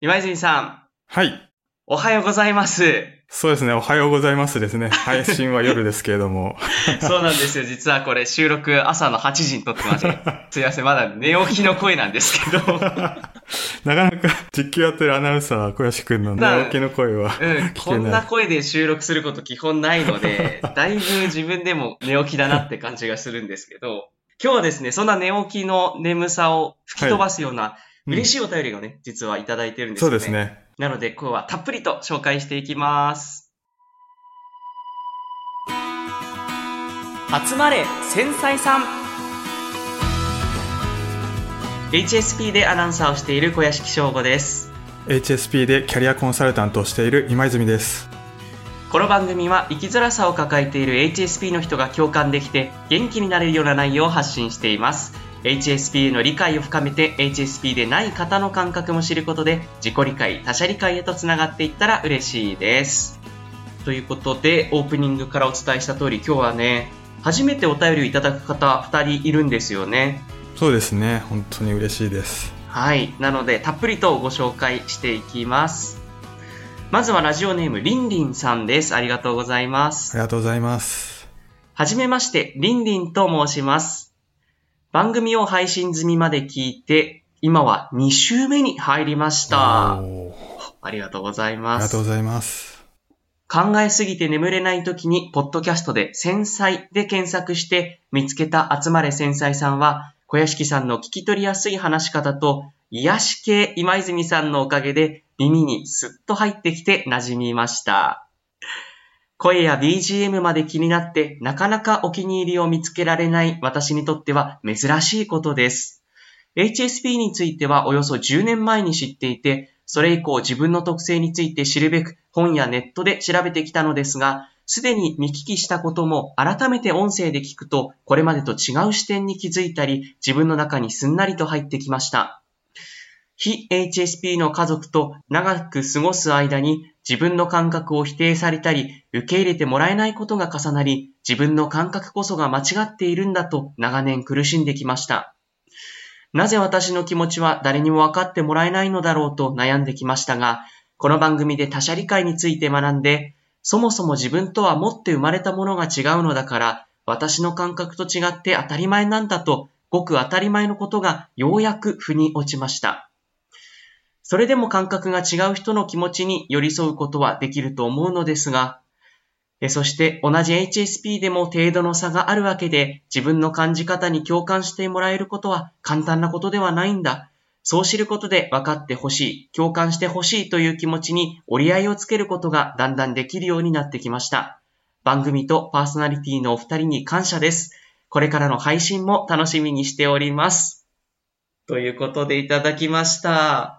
今泉さん、はい。おはようございます。そうですね。おはようございますですね。配信は夜ですけれども。そうなんですよ。実はこれ収録朝の8時に撮ってまして。すいません。まだ寝起きの声なんですけど。なかなか実況やってるアナウンサー、小林くんの寝起きの声はうん、こんな。声で収録すること基本ないので、だいぶ自分でも寝起きだなって感じがするんですけど、今日はですね、そんな寝起きの眠さを吹き飛ばすような嬉しいお便りがね、実はいただいてるんですよね。そうですね。なので今日はたっぷりと紹介していきます。集まれ繊細さん HSP でアナウンサーをしている小屋敷翔吾です。HSP でキャリアコンサルタントをしている今泉です。この番組は生きづらさを抱えている HSP の人が共感できて元気になれるような内容を発信しています。HSP への理解を深めて HSP でない方の感覚も知ることで自己理解、他者理解へとつながっていったら嬉しいです。ということでオープニングからお伝えした通り今日はね、初めてお便りをいただく方2人いるんですよね。そうですね。本当に嬉しいです。はい。なので、たっぷりとご紹介していきます。まずはラジオネーム、りんりんさんです。ありがとうございます。ありがとうございます。はじめまして、りんりんと申します。番組を配信済みまで聞いて、今は2週目に入りました。ありがとうございあります。がとうございます。考えすぎて眠れない時に、ポッドキャストで繊細で検索して見つけた集まれ繊細さんは、小屋敷さんの聞き取りやすい話し方と、癒し系今泉さんのおかげで耳にスッと入ってきて馴染みました。声や BGM まで気になってなかなかお気に入りを見つけられない私にとっては珍しいことです。HSP についてはおよそ10年前に知っていて、それ以降自分の特性について知るべく本やネットで調べてきたのですが、すでに見聞きしたことも改めて音声で聞くと、これまでと違う視点に気づいたり、自分の中にすんなりと入ってきました。非 HSP の家族と長く過ごす間に自分の感覚を否定されたり、受け入れてもらえないことが重なり、自分の感覚こそが間違っているんだと長年苦しんできました。なぜ私の気持ちは誰にも分かってもらえないのだろうと悩んできましたが、この番組で他者理解について学んで、そもそも自分とは持って生まれたものが違うのだから、私の感覚と違って当たり前なんだと、ごく当たり前のことがようやく腑に落ちました。それでも感覚が違う人の気持ちに寄り添うことはできると思うのですが、そして同じ HSP でも程度の差があるわけで、自分の感じ方に共感してもらえることは簡単なことではないんだ。そう知ることで分かってほしい、共感してほしいという気持ちに折り合いをつけることがだんだんできるようになってきました。番組とパーソナリティのお二人に感謝です。これからの配信も楽しみにしております。ということでいただきました。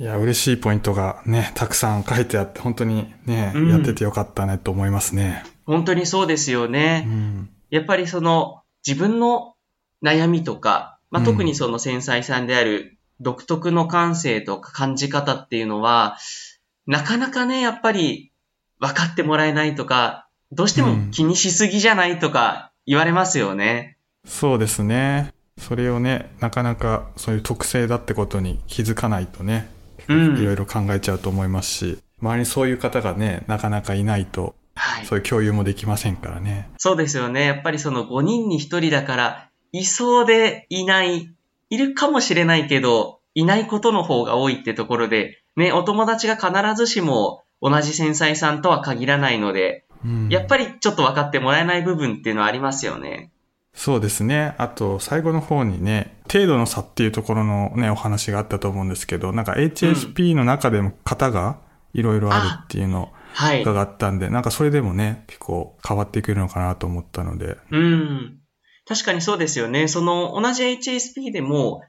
いや、嬉しいポイントがね、たくさん書いてあって、本当にね、うんやっててよかったねと思いますね。本当にそうですよね。うん。やっぱりその自分の悩みとか、まあ、うん特にその繊細さんである独特の感性とか感じ方っていうのは、なかなかね、やっぱり分かってもらえないとか、どうしても気にしすぎじゃないとか言われますよね。そうですね。それをね、なかなかそういう特性だってことに気づかないとね、うん。いろいろ考えちゃうと思いますし、周りにそういう方がね、なかなかいないと、はい。そういう共有もできませんからね。そうですよね。やっぱりその5人に1人だから、いそうでいない、いるかもしれないけど、いないことの方が多いってところで、ね、お友達が必ずしも同じ繊細さんとは限らないので、うん、やっぱりちょっと分かってもらえない部分っていうのはありますよね。そうですね。あと、最後の方にね、程度の差っていうところのね、お話があったと思うんですけど、なんか HSP の中でも型がいろいろあるっていうのをはい。伺ったんで、なんかそれでもね、結構変わってくるのかなと思ったので。うん。確かにそうですよね。その同じ HSP でも、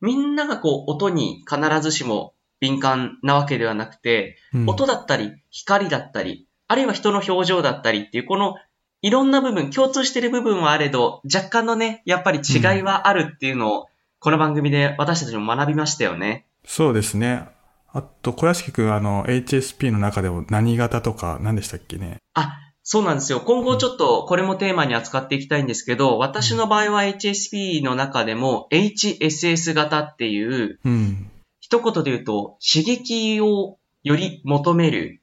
みんながこう音に必ずしも敏感なわけではなくて、うん音だったり、光だったり、あるいは人の表情だったりっていう、このいろんな部分、共通している部分はあれど、若干のね、やっぱり違いはあるっていうのを、この番組で私たちも学びましたよね。そうですね。あと、小屋敷くん、あの、HSP の中でも何型とか何でしたっけね？あ、そうなんですよ。今後ちょっとこれもテーマに扱っていきたいんですけど、私の場合は HSP の中でも HSS 型っていう、うん。一言で言うと、刺激をより求める。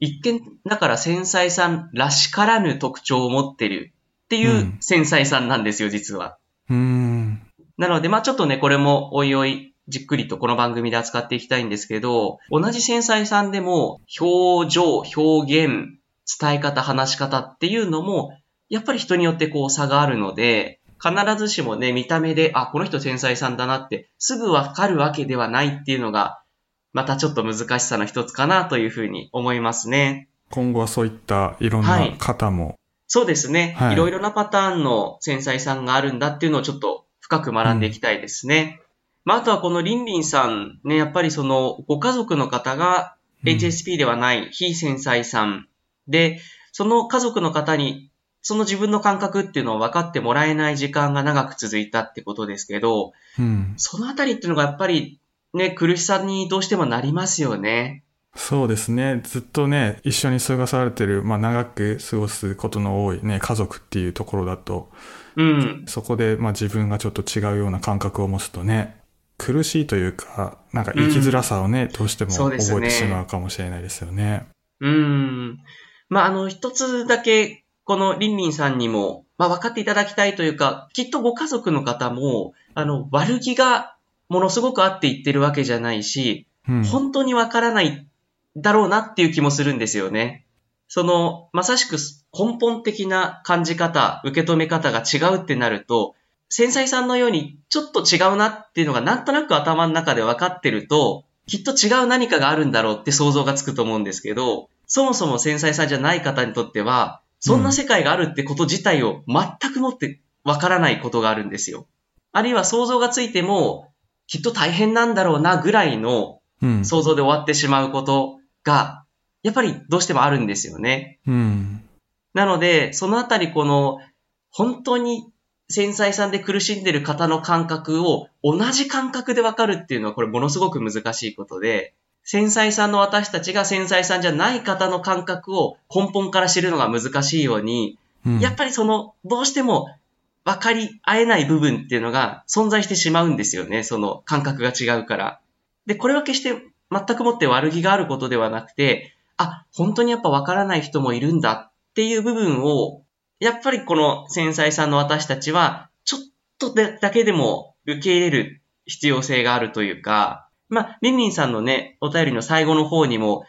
一見、だから繊細さんらしからぬ特徴を持ってるっていううん繊細さんなんですよ、実は。ー。うーん。なので、まあちょっとね、これもおいおいじっくりとこの番組で扱っていきたいんですけど、同じ繊細さんでも、表情、表現、伝え方、話し方っていうのも、やっぱり人によってこう差があるので、必ずしもね、見た目で、あ、この人繊細さんだなって、すぐわかるわけではないっていうのが、またちょっと難しさの一つかなというふうに思いますね。今後はそういったいろんはいな方も、そうですね。はいいろいろなパターンの繊細さんがあるんだっていうのをちょっと深く学んでいきたいですね。まあ、あとはこのリンリンさんね、やっぱりそのご家族の方がうん HSP ではない非繊細さんで、その家族の方にその自分の感覚っていうのを分かってもらえない時間が長く続いたってことですけど、うん。そのあたりっていうのがやっぱりね、苦しさにどうしてもなりますよね。そうですね。ずっとね、一緒に過ごされてる、まあ長く過ごすことの多いね、家族っていうところだと、うん。そこでまあ自分がちょっと違うような感覚を持つとね、苦しいというか、なんか生きづらさをね、どうしても覚えてしまうかもしれないですよね。うーん。まあ、あの、一つだけ、このリンリンさんにも、まあ、分かっていただきたいというか、きっとご家族の方も、あの、悪気がものすごくあって言ってるわけじゃないし、うん。本当にわからないだろうなっていう気もするんですよね。その、まさしく根本的な感じ方、受け止め方が違うってなると、繊細さんのようにちょっと違うなっていうのがなんとなく頭の中で分かってると、きっと違う何かがあるんだろうって想像がつくと思うんですけど、そもそも繊細さんじゃない方にとっては、そんな世界があるってこと自体を全くもって分からないことがあるんですよ。あるいは想像がついても、きっと大変なんだろうなぐらいのうん。想像で終わってしまうことが、やっぱりどうしてもあるんですよね。うん。なので、そのあたりこの、本当に繊細さんで苦しんでる方の感覚を同じ感覚でわかるっていうのはこれものすごく難しいことで、繊細さんの私たちが繊細さんじゃない方の感覚を根本から知るのが難しいように、うん。やっぱりその、どうしても分かり合えない部分っていうのが存在してしまうんですよね。その感覚が違うから。で、これは決して全くもって悪気があることではなくて、あ、本当にやっぱ分からない人もいるんだっていう部分を、やっぱりこの繊細さんの私たちは、ちょっとだけでも受け入れる必要性があるというか、まあ、リンリンさんのね、お便りの最後の方にも、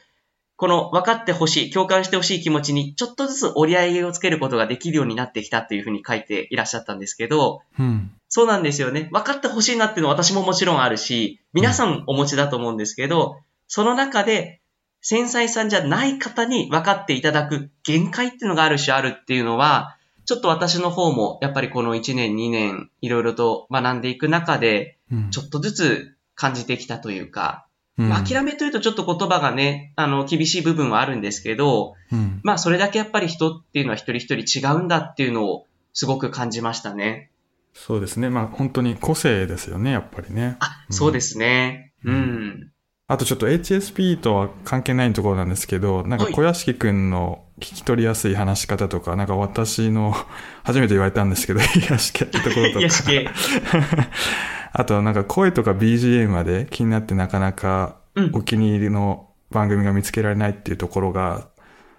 この分かってほしい、共感してほしい気持ちにちょっとずつ折り合いをつけることができるようになってきたというふうに書いていらっしゃったんですけど、うん。そうなんですよね。分かってほしいなっていうのは私ももちろんあるし、皆さんお持ちだと思うんですけど、その中で繊細さんじゃない方に分かっていただく限界っていうのがある種あるっていうのは、ちょっと私の方もやっぱりこの1年2年いろいろと学んでいく中で、うん。ちょっとずつ感じてきたというか、うんまあ諦めというとちょっと言葉がね、あの、厳しい部分はあるんですけど、うん。まあそれだけやっぱり人っていうのは一人一人違うんだっていうのをすごく感じましたね。そうですね。まあ本当に個性ですよね、やっぱりね。あ、そうですね。うん。あとちょっと HSP とは関係ないところなんですけど、なんかはい小屋敷くんの聞き取りやすい話し方とか、なんか私の 初めて言われたんですけど、癒し系ってところとか。あとなんか声とか BGM まで気になってなかなかうんお気に入りの番組が見つけられないっていうところが、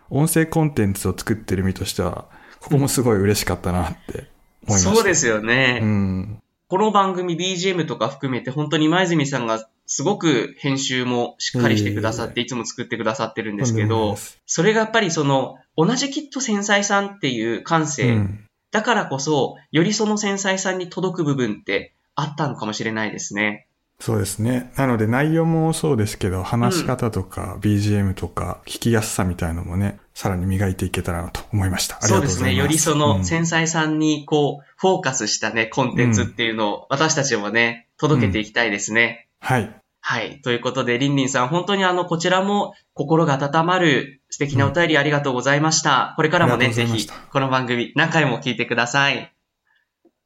音声コンテンツを作ってる身としては、ここもすごい嬉しかったなって思いました。そうですよね。うん。この番組 BGM とか含めて本当に前泉さんがすごく編集もしっかりしてくださって、いつも作ってくださってるんですけどそれがやっぱりその、同じきっと繊細さんっていう感性、うんだからこそ、よりその繊細さんに届く部分ってあったのかもしれないですね。そうですね。なので内容もそうですけど、話し方とか BGM とか聞きやすさみたいのもね、さらに磨いていけたらなと思いました。ありがとうございます。そうですね。よりそのうん繊細さんにこう、フォーカスしたね、コンテンツっていうのを私たちもね、届けていきたいですね。はい。はい。ということで、りんりんさん、本当にあの、こちらも心が温まる素敵なお便りありがとうございました。これからもね、ぜひこの番組何回も聞いてください。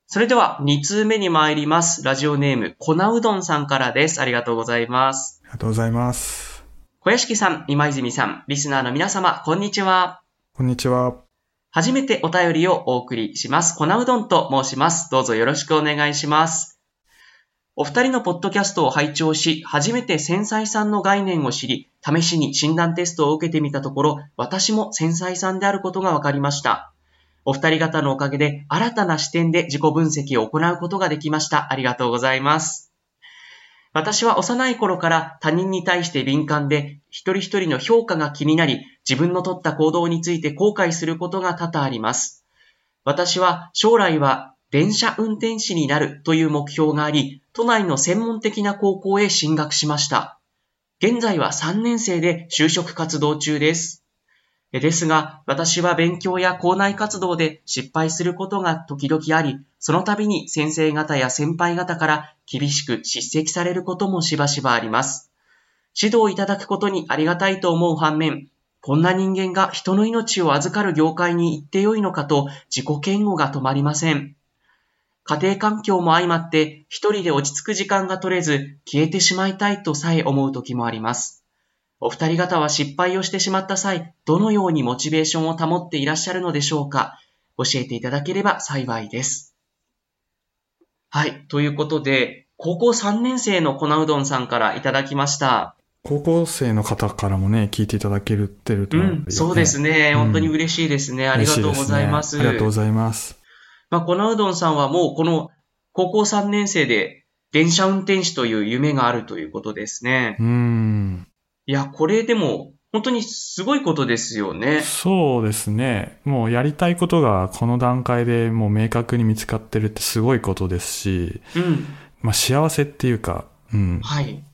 それでは、2通目に参ります。ラジオネーム、粉うどんさんからです。ありがとうございます。ありがとうございます。小屋敷さん、今泉さん、リスナーの皆様、こんにちは。こんにちは。初めてお便りをお送りします。粉うどんと申します。どうぞよろしくお願いします。お二人のポッドキャストを拝聴し、初めて繊細さんの概念を知り、試しに診断テストを受けてみたところ、私も繊細さんであることが分かりました。お二人方のおかげで、新たな視点で自己分析を行うことができました。ありがとうございます。私は幼い頃から他人に対して敏感で、一人一人の評価が気になり、自分の取った行動について後悔することが多々あります。私は将来は電車運転士になるという目標があり、都内の専門的な高校へ進学しました。現在は3年生で就職活動中です。ですが、私は勉強や校内活動で失敗することが時々あり、その度に先生方や先輩方から厳しく叱責されることもしばしばあります。指導いただくことにありがたいと思う反面、こんな人間が人の命を預かる業界に行ってよいのかと自己嫌悪が止まりません。家庭環境も相まって一人で落ち着く時間が取れず消えてしまいたいとさえ思う時もあります。お二人方は失敗をしてしまった際、どのようにモチベーションを保っていらっしゃるのでしょうか？教えていただければ幸いです。はい。ということで、高校3年生の粉うどんさんからいただきました。高校生の方からもね、聞いていただけるてると、うん、そうですね。うん本当に嬉しいですね。ありがとうございます。ありがとうございます。まあ、粉うどんさんはもうこの高校3年生で電車運転士という夢があるということですね。うーん。いや、これでも本当にすごいことですよね。そうですね。もうやりたいことがこの段階でもう明確に見つかってるってすごいことですし、うん。まあ幸せっていうか、うん。はい。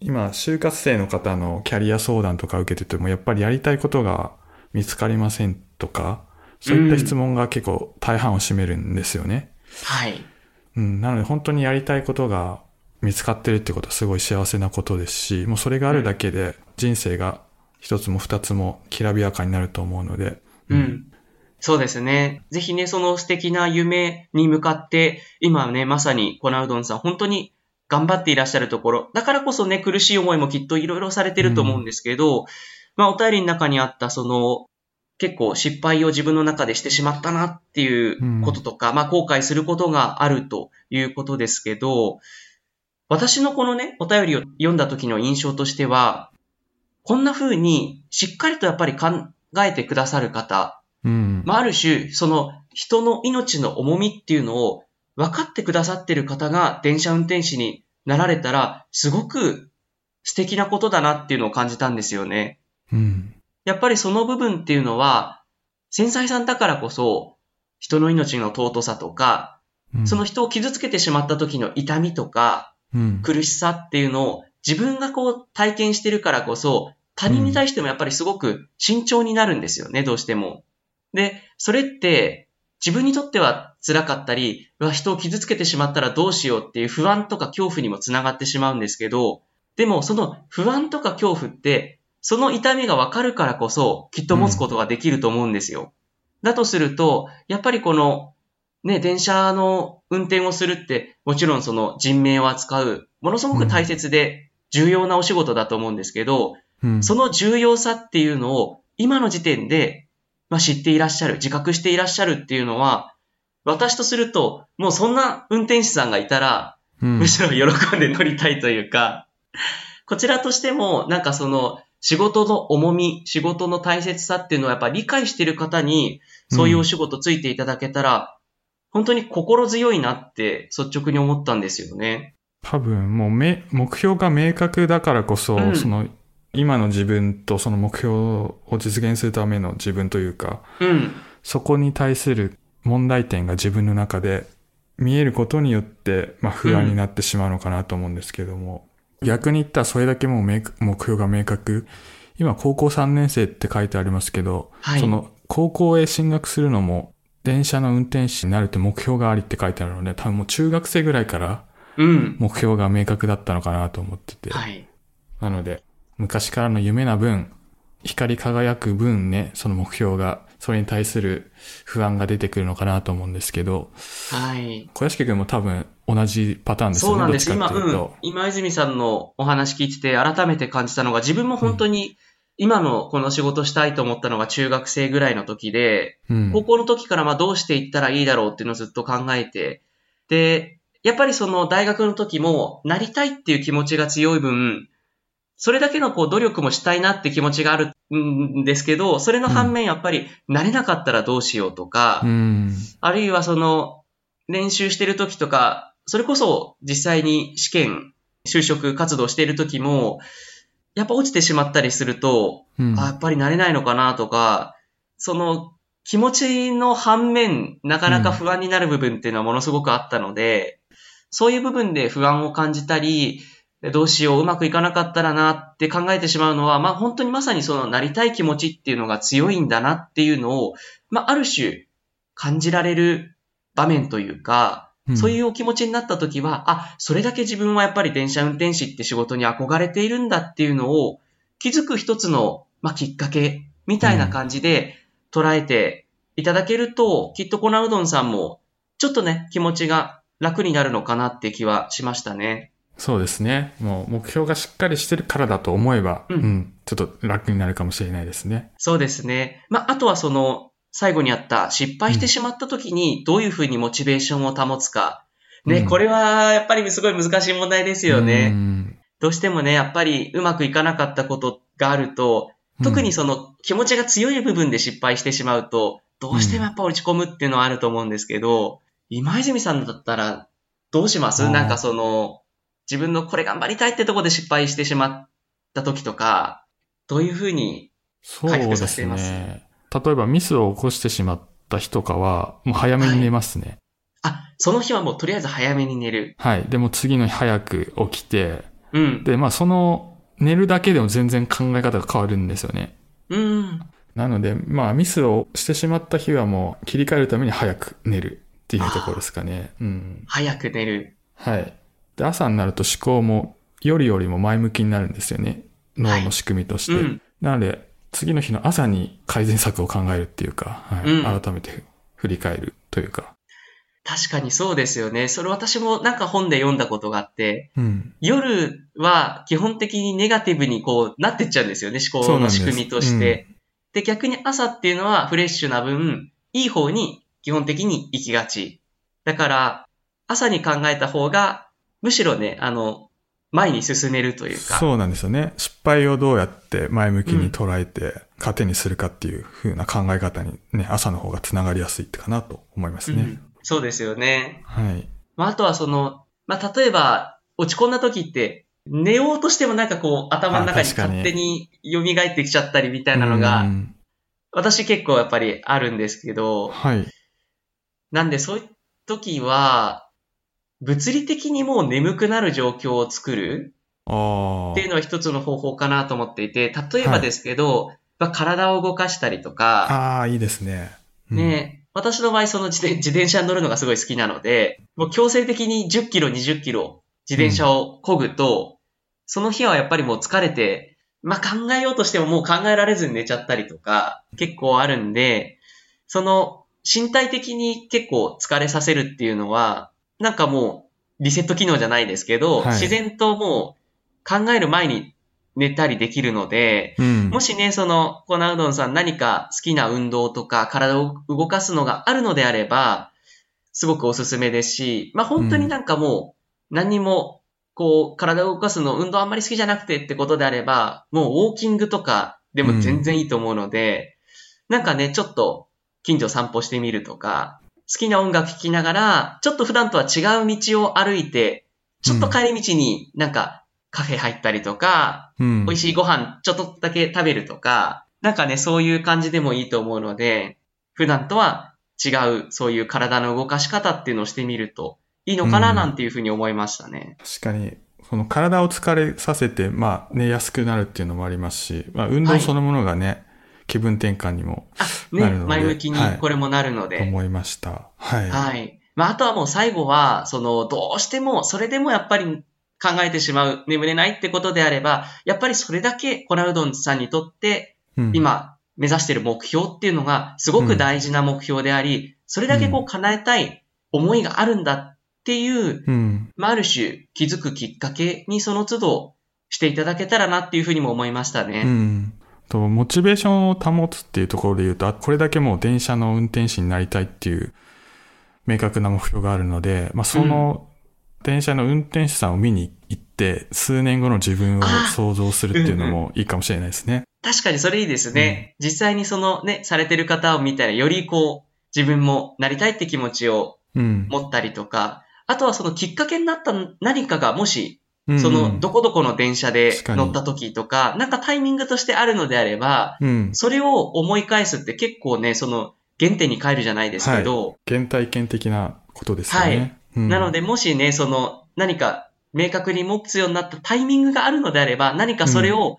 今、就活生の方のキャリア相談とか受けてても、やっぱりやりたいことが見つかりませんとか、そういった質問が結構大半を占めるんですよね。はい。うん、なので本当にやりたいことが見つかってるってことはすごい幸せなことですし、もうそれがあるだけで人生が一つも二つもきらびやかになると思うので、うん。そうですね。ぜひね、その素敵な夢に向かって、今ね、まさに粉うどんさん、本当に頑張っていらっしゃるところ、だからこそね、苦しい思いもきっといろいろされてると思うんですけど、まあ、お便りの中にあった、その、結構失敗を自分の中でしてしまったなっていうこととか、まあ、後悔することがあるということですけど、私のこのね、お便りを読んだ時の印象としては、こんな風にしっかりとやっぱり考えてくださる方、うん。まあ、ある種、その人の命の重みっていうのを分かってくださってる方が電車運転士になられたら、すごく素敵なことだなっていうのを感じたんですよね。うん。やっぱりその部分っていうのは、繊細さんだからこそ、人の命の尊さとか、うんその人を傷つけてしまった時の痛みとか、うん。苦しさっていうのを自分がこう体験してるからこそ、他人に対してもやっぱりすごく慎重になるんですよね、どうしても。で、それって自分にとっては辛かったり、うわ、人を傷つけてしまったらどうしようっていう不安とか恐怖にもつながってしまうんですけど、でもその不安とか恐怖って、その痛みがわかるからこそ、きっと持つことができると思うんですよ。だとすると、やっぱりこの、ね、電車の運転をするって、もちろんその人命を扱う、ものすごく大切で重要なお仕事だと思うんですけど、うんその重要さっていうのを今の時点で、まあ、知っていらっしゃる、自覚していらっしゃるっていうのは、私とすると、もうそんな運転手さんがいたら、うんむしろ喜んで乗りたいというか、こちらとしても、なんかその、仕事の重み、仕事の大切さっていうのをやっぱ理解している方に、そういうお仕事ついていただけたら、本当に心強いなって率直に思ったんですよね。多分もうめ目標が明確だからこそ、うんその今の自分とその目標を実現するための自分というか、うん。そこに対する問題点が自分の中で見えることによって、まあ、不安になってしまうのかなと思うんですけども、逆に言ったらそれだけもう明目標が明確。今高校3年生って書いてありますけど、はいその高校へ進学するのも電車の運転士になるって目標がありって書いてあるので、多分もう中学生ぐらいからうん。目標が明確だったのかなと思ってて。はい。なので、昔からの夢な分、光り輝く分ね、その目標が、それに対する不安が出てくるのかなと思うんですけど、はい。小屋敷君も多分同じパターンですよね。そうなんです。今、ううんと。。今泉さんのお話聞いてて改めて感じたのが、自分も本当に今のこの仕事したいと思ったのが中学生ぐらいの時で、うん。高校の時からまあどうしていったらいいだろうっていうのをずっと考えて、で、やっぱりその大学の時もなりたいっていう気持ちが強い分、それだけのこう努力もしたいなって気持ちがあるんですけど、それの反面やっぱりなれなかったらどうしようとか、うん。あるいはその練習してる時とか、それこそ実際に試験、就職活動している時も、やっぱ落ちてしまったりすると、うん。あ、やっぱりなれないのかなとか、その気持ちの反面、なかなか不安になる部分っていうのはものすごくあったので、そういう部分で不安を感じたり、どうしよう、うまくいかなかったらなって考えてしまうのは、まあ本当にまさにそのなりたい気持ちっていうのが強いんだなっていうのを、まあある種感じられる場面というか、そういうお気持ちになった時は、あ、それだけ自分はやっぱり電車運転士って仕事に憧れているんだっていうのを気づく一つの、まあ、きっかけみたいな感じで捉えていただけると、きっと粉うどんさんもちょっとね、気持ちが楽になるのかなって気はしましたね。そうですね。もう目標がしっかりしてるからだと思えば、ううんん、ちょっと楽になるかもしれないですね。そうですね。まあ、あとはその、最後にあった失敗してしまった時にどういうふうにモチベーションを保つか。ね、うん。これはやっぱりすごい難しい問題ですよね。うん。どうしてもね、やっぱりうまくいかなかったことがあると、特にその気持ちが強い部分で失敗してしまうと、どうしてもやっぱ落ち込むっていうのはあると思うんですけど、今泉さんだったらどうします？なんかその、自分のこれ頑張りたいってとこで失敗してしまった時とか、どういうふうに、回復させていますね。例えばミスを起こしてしまった日とかは、もう早めに寝ますね。あ、その日はもうとりあえず早めに寝る。はい。でも次の日早く起きて、うん。で、まあその、寝るだけでも全然考え方が変わるんですよね。うん。なので、まあミスをしてしまった日はもう切り替えるために早く寝るっていうところですかね。うん。早く寝る。はい。で、朝になると思考も夜よりも前向きになるんですよね。脳の仕組みとして。うん。なので、次の日の朝に改善策を考えるっていうか、はいうん改めて振り返るというか。確かにそうですよね。それ私もなんか本で読んだことがあって、うん。夜は基本的にネガティブにこうなってっちゃうんですよね、思考の仕組みとして。で、逆に朝っていうのはフレッシュな分、いい方に基本的に行きがち。だから、朝に考えた方が、むしろね、あの、前に進めるというか。そうなんですよね。失敗をどうやって前向きに捉えて、糧にするかっていう風な考え方にね、朝の方がつながりやすいかなと思いますね。うんそうですよね。はい。まあ、あとはその、まあ、例えば、落ち込んだ時って、寝ようとしてもなんかこう、頭の中に勝手に蘇ってきちゃったりみたいなのがう、ん私結構やっぱりあるんですけど、はい。なんでそういう時は、物理的にもう眠くなる状況を作るあっていうのは一つの方法かなと思っていて、例えばですけど、まあ体を動かしたりとあ。か、ああ、いいですね。うんね、私の場合その自転自転車に乗るのがすごい好きなので、もう強制的に10キロ、20キロ自転車を漕ぐと、その日はやっぱりもう疲れて、まあ考えようとしてももう考えられずに寝ちゃったりとか結構あるんで、その身体的に結構疲れさせるっていうのは、なんかもうリセット機能じゃないですけど、はい自然ともう考える前に寝たりできるので、うん。もしね、その、コナウドンさん何か好きな運動とか体を動かすのがあるのであれば、すごくおすすめですし、まあ本当になんかもう、何にも、こう、体を動かすの運動あんまり好きじゃなくてってことであれば、もうウォーキングとかでも全然いいと思うので、なんかね、ちょっと近所散歩してみるとか、好きな音楽聴きながら、ちょっと普段とは違う道を歩いて、ちょっと帰り道になんかカフェ入ったりとか、うん。美味しいご飯ちょっとだけ食べるとか、なんかね、そういう感じでもいいと思うので、普段とは違う、そういう体の動かし方っていうのをしてみるといいのかなうん。なんていうふうに思いましたね。確かに、その体を疲れさせて、まあ寝やすくなるっていうのもありますし、まあ運動そのものがね、気分転換にもなるので前向きにこれもなるので。思いました。はい。はい。まあ、あとはもう最後は、その、どうしても、それでもやっぱり考えてしまう、眠れないってことであれば、やっぱりそれだけコナウドンさんにとって、うん、今目指している目標っていうのがすごく大事な目標であり、それだけこう叶えたい思いがあるんだっていう、うん。まあ、ある種気づくきっかけにその都度していただけたらなっていうふうにも思いましたうね。ん。と、モチベーションを保つっていうところで言うと、あこれだけもう電車の運転士になりたいっていう明確な目標があるので、まあその電車の運転手さんを見に行って、数年後の自分を想像するっていうのもいいかもしれないですね。確かにそれいいですね。実際にそのね、されてる方を見たら、よりこう、自分もなりたいって気持ちをうん。持ったりとか、あとはそのきっかけになった何かがもし、うんそのどこどこの電車で乗った時とか、なんかタイミングとしてあるのであれば、うん。それを思い返すって結構ね、その原点に帰るじゃないですけど、原体験的なことですよね。はい。うん。なので、もしね、その何か明確に持つようになったタイミングがあるのであれば、何かそれを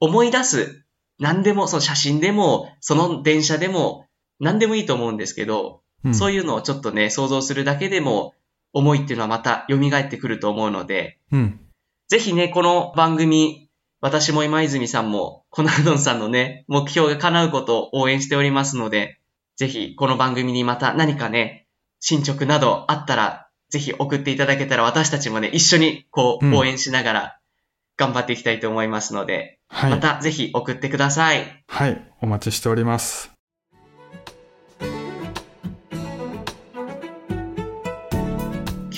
思い出す。何でも、その写真でも、その電車でも、何でもいいと思うんですけど、うん。そういうのをちょっとね、想像するだけでも、思いっていうのはまた蘇ってくると思うので、うん。ぜひね、この番組、私も今泉さんも、コナルドンさんのね、目標が叶うことを応援しておりますので、ぜひこの番組にまた何かね、進捗などあったら、ぜひ送っていただけたら私たちもね、一緒にこうんう応援しながら頑張っていきたいと思いますので、はい。またぜひ送ってください。はい。お待ちしております。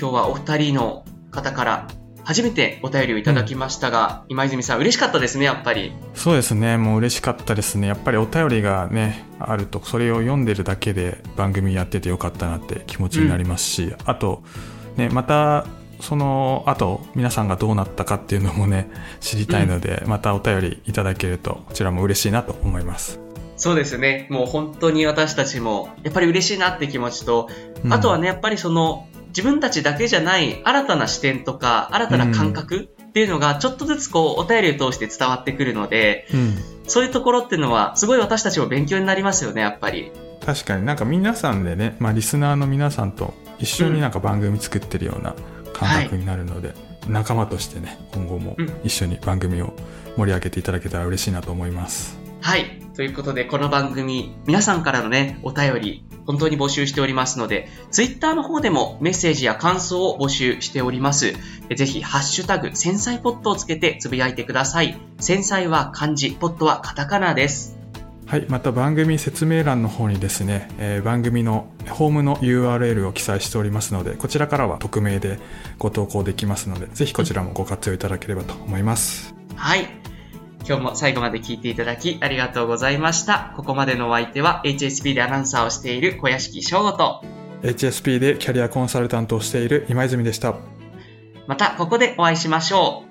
今日はお二人の方から初めてお便りをいただきましたが、今泉さん嬉しかったですね、やっぱり。そうですね。もう嬉しかったですね。やっぱりお便りがね、あると、それを読んでるだけで番組やっててよかったなって気持ちになりますし、あと、ね、また、その後、皆さんがどうなったかっていうのもね、知りたいので、またお便りいただけると、こちらも嬉しいなと思います。そうですね。もう本当に私たちも、やっぱり嬉しいなって気持ちと、うんあとはね、やっぱりその、自分たちだけじゃない新たな視点とか、新たな感覚っていうのが、ちょっとずつこう、お便りを通して伝わってくるので、うん。そういうところっていうのは、すごい私たちも勉強になりますよね、やっぱり。確かになんか皆さんでね、まあリスナーの皆さんと一緒になんか番組作ってるような感覚になるので、仲間としてね、今後もうん一緒に番組を盛り上げていただけたら嬉しいなと思います。はい。ということで、この番組、皆さんからのね、お便り、本当に募集しておりますので、ツイッターの方でもメッセージや感想を募集しております。えぜひ、ハッシュタグ、繊細ポットをつけてつぶやいてください。繊細は漢字、ポットはカタカナです。はい、また番組説明欄の方にですね、えー番組のホームの URL を記載しておりますので、こちらからは匿名でご投稿できますので、ぜひこちらもご活用いただければと思います。はい。今日も最後まで聞いていただきありがとうございました。ここまでのお相手は HSP でアナウンサーをしている小屋敷翔吾と、HSP でキャリアコンサルタントをしている今泉でした。またここでお会いしましょう。